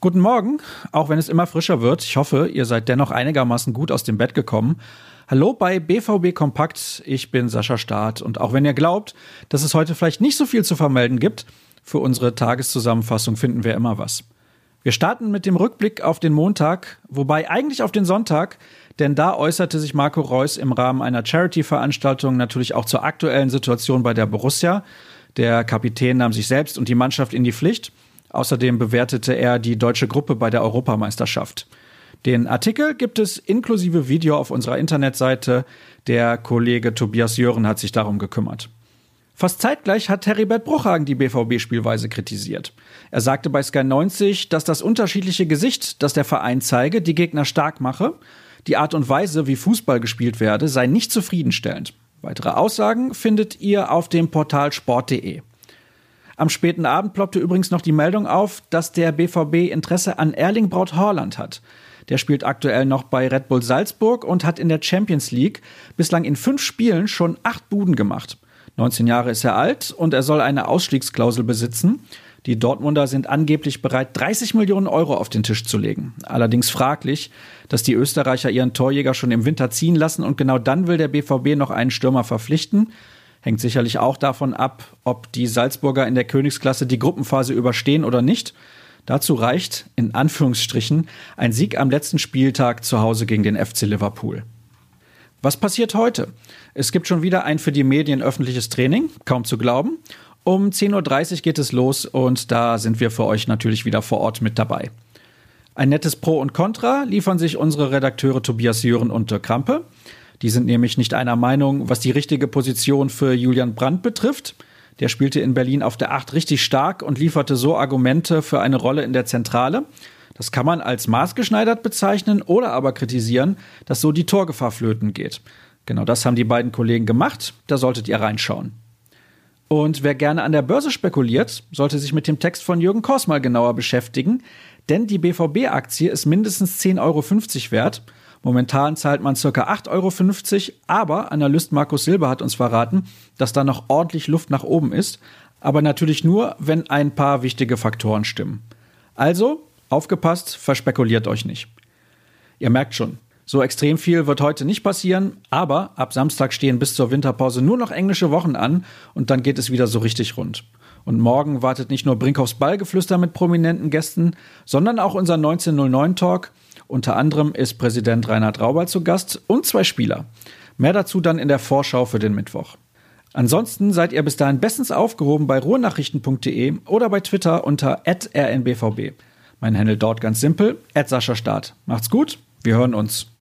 Guten Morgen, auch wenn es immer frischer wird. Ich hoffe, ihr seid dennoch einigermaßen gut aus dem Bett gekommen. Hallo bei BVB Kompakt, ich bin Sascha Staat und auch wenn ihr glaubt, dass es heute vielleicht nicht so viel zu vermelden gibt, für unsere Tageszusammenfassung finden wir immer was. Wir starten mit dem Rückblick auf den Montag, wobei eigentlich auf den Sonntag, denn da äußerte sich Marco Reus im Rahmen einer Charity-Veranstaltung natürlich auch zur aktuellen Situation bei der Borussia. Der Kapitän nahm sich selbst und die Mannschaft in die Pflicht – Außerdem bewertete er die deutsche Gruppe bei der Europameisterschaft. Den Artikel gibt es inklusive Video auf unserer Internetseite. Der Kollege Tobias Jören hat sich darum gekümmert. Fast zeitgleich hat Heribert Bruchhagen die BVB-Spielweise kritisiert. Er sagte bei Sky 90, dass das unterschiedliche Gesicht, das der Verein zeige, die Gegner stark mache. Die Art und Weise, wie Fußball gespielt werde, sei nicht zufriedenstellend. Weitere Aussagen findet ihr auf dem Portal sport.de. Am späten Abend ploppte übrigens noch die Meldung auf, dass der BVB Interesse an Erling Braut Haaland hat. Der spielt aktuell noch bei Red Bull Salzburg und hat in der Champions League bislang in fünf Spielen schon acht Buden gemacht. 19 Jahre ist er alt und er soll eine Ausstiegsklausel besitzen. Die Dortmunder sind angeblich bereit, 30 Millionen Euro auf den Tisch zu legen. Allerdings fraglich, dass die Österreicher ihren Torjäger schon im Winter ziehen lassen und genau dann will der BVB noch einen Stürmer verpflichten. Hängt sicherlich auch davon ab, ob die Salzburger in der Königsklasse die Gruppenphase überstehen oder nicht. Dazu reicht, in Anführungsstrichen, ein Sieg am letzten Spieltag zu Hause gegen den FC Liverpool. Was passiert heute? Es gibt schon wieder ein für die Medien öffentliches Training, kaum zu glauben. Um 10.30 Uhr geht es los und da sind wir für euch natürlich wieder vor Ort mit dabei. Ein nettes Pro und Contra liefern sich unsere Redakteure Tobias Jören und Dirk Krampe. Die sind nämlich nicht einer Meinung, was die richtige Position für Julian Brandt betrifft. Der spielte in Berlin auf der Acht richtig stark und lieferte so Argumente für eine Rolle in der Zentrale. Das kann man als maßgeschneidert bezeichnen oder aber kritisieren, dass so die Torgefahr flöten geht. Genau das haben die beiden Kollegen gemacht. Da solltet ihr reinschauen. Und wer gerne an der Börse spekuliert, sollte sich mit dem Text von Jürgen Kors mal genauer beschäftigen, denn die BVB-Aktie ist mindestens 10,50 Euro wert Momentan zahlt man ca. 8,50 Euro, aber Analyst Markus Silber hat uns verraten, dass da noch ordentlich Luft nach oben ist, aber natürlich nur, wenn ein paar wichtige Faktoren stimmen. Also, aufgepasst, verspekuliert euch nicht. Ihr merkt schon, so extrem viel wird heute nicht passieren, aber ab Samstag stehen bis zur Winterpause nur noch englische Wochen an und dann geht es wieder so richtig rund. Und morgen wartet nicht nur Brinkhoffs Ballgeflüster mit prominenten Gästen, sondern auch unser 1909 Talk unter anderem ist Präsident Reinhard Rauber zu Gast und zwei Spieler. Mehr dazu dann in der Vorschau für den Mittwoch. Ansonsten seid ihr bis dahin bestens aufgehoben bei ruhrnachrichten.de oder bei Twitter unter rnbvb. Mein Handle dort ganz simpel, Sascha Start. Macht's gut, wir hören uns.